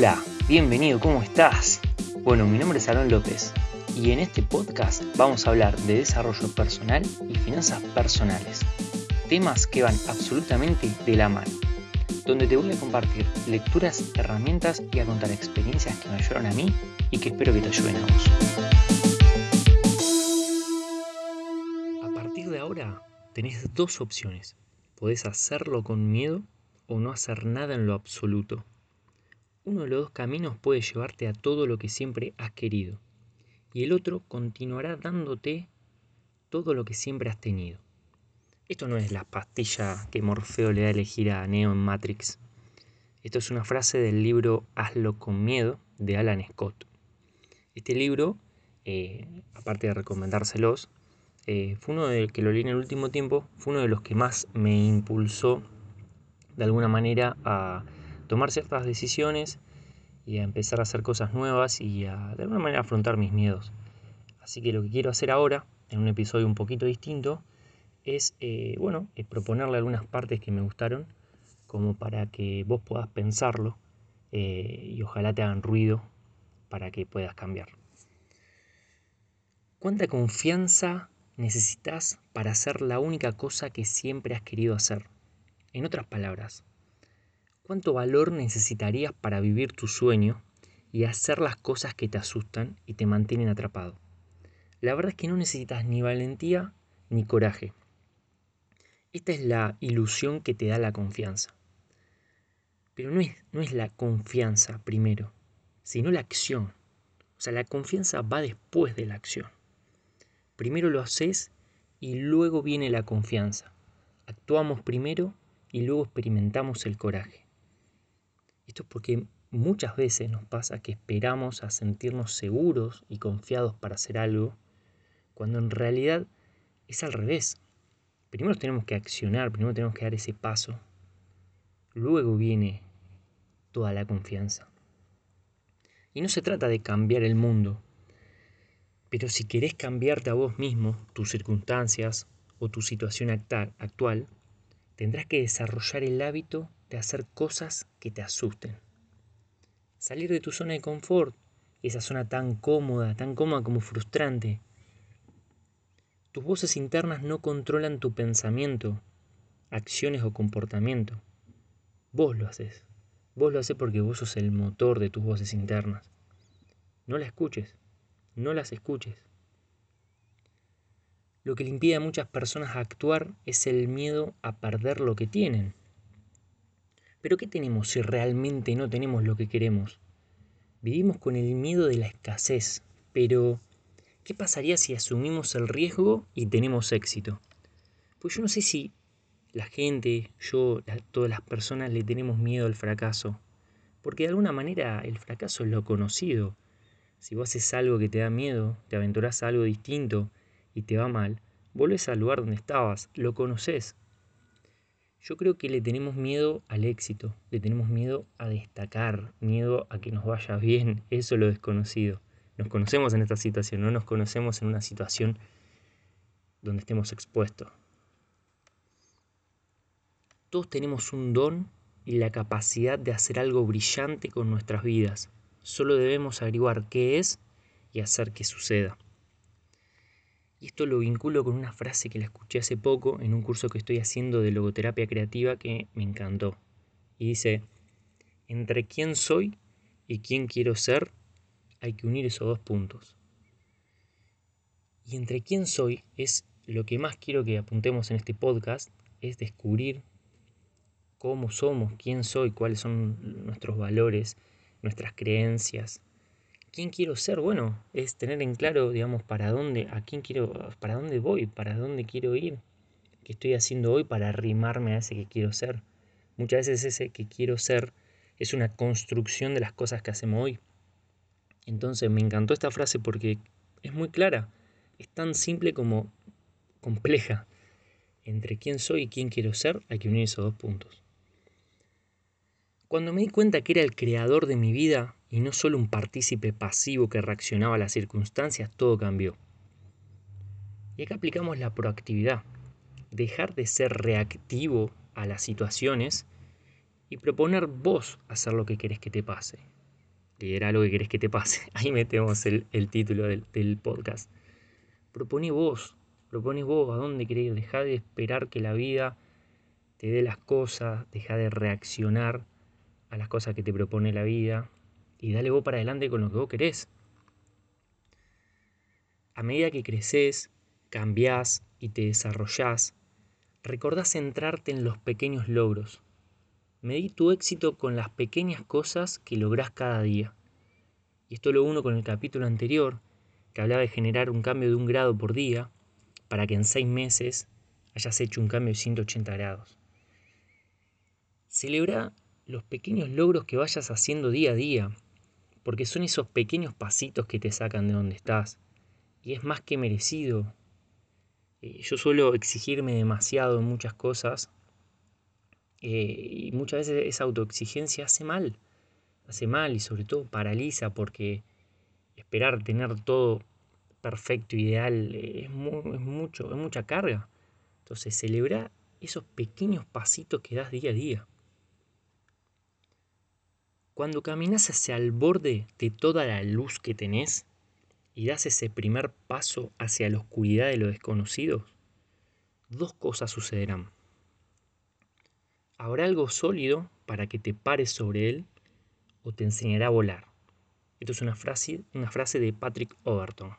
Hola, bienvenido, ¿cómo estás? Bueno, mi nombre es Aaron López y en este podcast vamos a hablar de desarrollo personal y finanzas personales, temas que van absolutamente de la mano, donde te voy a compartir lecturas, herramientas y a contar experiencias que me ayudaron a mí y que espero que te ayuden a vos. A partir de ahora tenés dos opciones, podés hacerlo con miedo o no hacer nada en lo absoluto. Uno de los dos caminos puede llevarte a todo lo que siempre has querido y el otro continuará dándote todo lo que siempre has tenido. Esto no es la pastilla que Morfeo le da a elegir a Neo en Matrix. Esto es una frase del libro Hazlo con miedo de Alan Scott. Este libro, eh, aparte de recomendárselos, eh, fue uno del que lo leí en el último tiempo, fue uno de los que más me impulsó de alguna manera a tomar ciertas decisiones y a empezar a hacer cosas nuevas y a de alguna manera afrontar mis miedos. Así que lo que quiero hacer ahora, en un episodio un poquito distinto, es eh, bueno, es proponerle algunas partes que me gustaron, como para que vos puedas pensarlo eh, y ojalá te hagan ruido para que puedas cambiar. ¿Cuánta confianza necesitas para hacer la única cosa que siempre has querido hacer? En otras palabras, ¿Cuánto valor necesitarías para vivir tu sueño y hacer las cosas que te asustan y te mantienen atrapado? La verdad es que no necesitas ni valentía ni coraje. Esta es la ilusión que te da la confianza. Pero no es, no es la confianza primero, sino la acción. O sea, la confianza va después de la acción. Primero lo haces y luego viene la confianza. Actuamos primero y luego experimentamos el coraje. Esto es porque muchas veces nos pasa que esperamos a sentirnos seguros y confiados para hacer algo, cuando en realidad es al revés. Primero tenemos que accionar, primero tenemos que dar ese paso, luego viene toda la confianza. Y no se trata de cambiar el mundo, pero si querés cambiarte a vos mismo, tus circunstancias o tu situación actual, tendrás que desarrollar el hábito de hacer cosas que te asusten. Salir de tu zona de confort, esa zona tan cómoda, tan cómoda como frustrante. Tus voces internas no controlan tu pensamiento, acciones o comportamiento. Vos lo haces. Vos lo haces porque vos sos el motor de tus voces internas. No las escuches, no las escuches. Lo que le impide a muchas personas actuar es el miedo a perder lo que tienen. Pero ¿qué tenemos si realmente no tenemos lo que queremos? Vivimos con el miedo de la escasez, pero ¿qué pasaría si asumimos el riesgo y tenemos éxito? Pues yo no sé si la gente, yo, todas las personas le tenemos miedo al fracaso, porque de alguna manera el fracaso es lo conocido. Si vos haces algo que te da miedo, te aventurás a algo distinto y te va mal, volvés al lugar donde estabas, lo conoces, yo creo que le tenemos miedo al éxito, le tenemos miedo a destacar, miedo a que nos vaya bien, eso es lo desconocido. Nos conocemos en esta situación, no nos conocemos en una situación donde estemos expuestos. Todos tenemos un don y la capacidad de hacer algo brillante con nuestras vidas. Solo debemos averiguar qué es y hacer que suceda. Y esto lo vinculo con una frase que la escuché hace poco en un curso que estoy haciendo de logoterapia creativa que me encantó. Y dice, entre quién soy y quién quiero ser, hay que unir esos dos puntos. Y entre quién soy es lo que más quiero que apuntemos en este podcast, es descubrir cómo somos, quién soy, cuáles son nuestros valores, nuestras creencias, quién quiero ser, bueno, es tener en claro, digamos, para dónde, a quién quiero, para dónde voy, para dónde quiero ir, qué estoy haciendo hoy para arrimarme a ese que quiero ser. Muchas veces ese que quiero ser es una construcción de las cosas que hacemos hoy. Entonces me encantó esta frase porque es muy clara, es tan simple como compleja. Entre quién soy y quién quiero ser hay que unir esos dos puntos. Cuando me di cuenta que era el creador de mi vida, y no solo un partícipe pasivo que reaccionaba a las circunstancias, todo cambió. Y acá aplicamos la proactividad, dejar de ser reactivo a las situaciones y proponer vos hacer lo que querés que te pase. lidera lo que querés que te pase. Ahí metemos el, título del, del, podcast. Proponé vos, proponé vos a dónde querés ir. Deja de esperar que la vida te dé las cosas, deja de reaccionar a las cosas que te propone la vida y dale vos para adelante con lo que vos querés. A medida que creces, cambiás y te desarrollás, recordá centrarte en los pequeños logros. Medí tu éxito con las pequeñas cosas que lográs cada día. Y esto lo uno con el capítulo anterior, que hablaba de generar un cambio de un grado por día, para que en seis meses hayas hecho un cambio de 180 grados. Celebra los pequeños logros que vayas haciendo día a día, porque son esos pequeños pasitos que te sacan de donde estás. Y es más que merecido. Eh, yo suelo exigirme demasiado en muchas cosas eh, y muchas veces esa autoexigencia hace mal. Hace mal y sobre todo paraliza porque esperar tener todo perfecto, ideal, es, es mucho, es mucha carga. Entonces celebra esos pequeños pasitos que das día a día. Cuando caminas hacia el borde de toda la luz que tenés y das ese primer paso hacia la oscuridad de lo desconocido, dos cosas sucederán. Habrá algo sólido para que te pares sobre él o te enseñará a volar. Esto es una frase, una frase de Patrick Overton.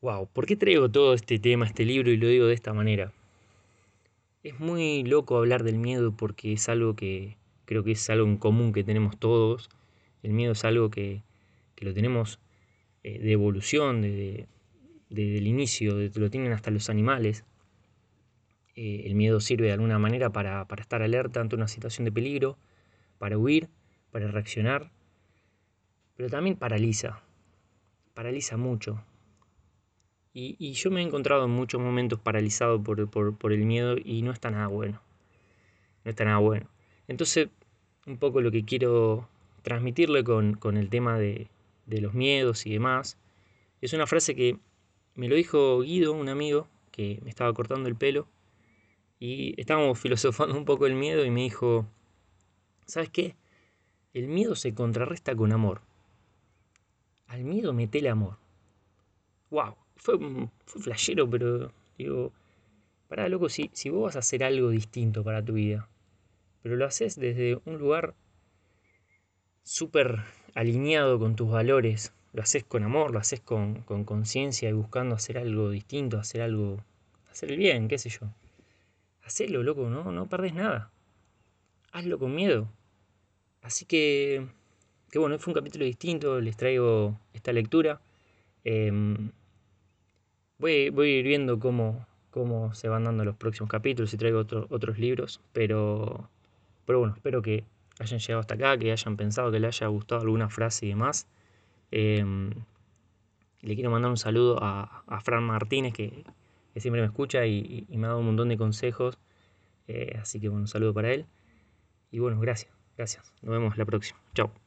Wow, ¿por qué traigo todo este tema, este libro y lo digo de esta manera? Es muy loco hablar del miedo porque es algo que creo que es algo en común que tenemos todos. El miedo es algo que, lo tenemos eh, de evolución, desde el inicio, lo tienen hasta los animales. Eh, el miedo sirve de alguna manera para, estar alerta ante una situación de peligro, para huir, para reaccionar, pero también paraliza, paraliza mucho. Y, yo me he encontrado en muchos momentos paralizado por, por el miedo y no está nada bueno. No está nada bueno. Entonces, un poco lo que quiero transmitirle con, el tema de, los miedos y demás, es una frase que me lo dijo Guido, un amigo, que me estaba cortando el pelo, y estábamos filosofando un poco el miedo y me dijo, ¿sabes qué? El miedo se contrarresta con amor. Al miedo metele amor. ¡Wow! Fue, fue flashero, pero digo, pará, loco, si, si vos vas a hacer algo distinto para tu vida, pero lo haces desde un lugar súper alineado con tus valores, lo haces con amor, lo haces con conciencia y buscando hacer algo distinto, hacer algo, hacer el bien, qué sé yo. Hacelo, loco, no, no perdés nada. Hazlo con miedo. Así que, que bueno, fue un capítulo distinto, les traigo esta lectura. Em, voy, voy a ir viendo cómo, cómo se van dando los próximos capítulos y traigo otros libros, pero pero bueno, espero que hayan llegado hasta acá, que hayan pensado, que les haya gustado alguna frase y demás. Em, le quiero mandar un saludo a, Fran Martínez, que, siempre me escucha y, me ha dado un montón de consejos. Eh, así que bueno, un saludo para él. Y bueno, gracias, gracias. Nos vemos la próxima. Chao.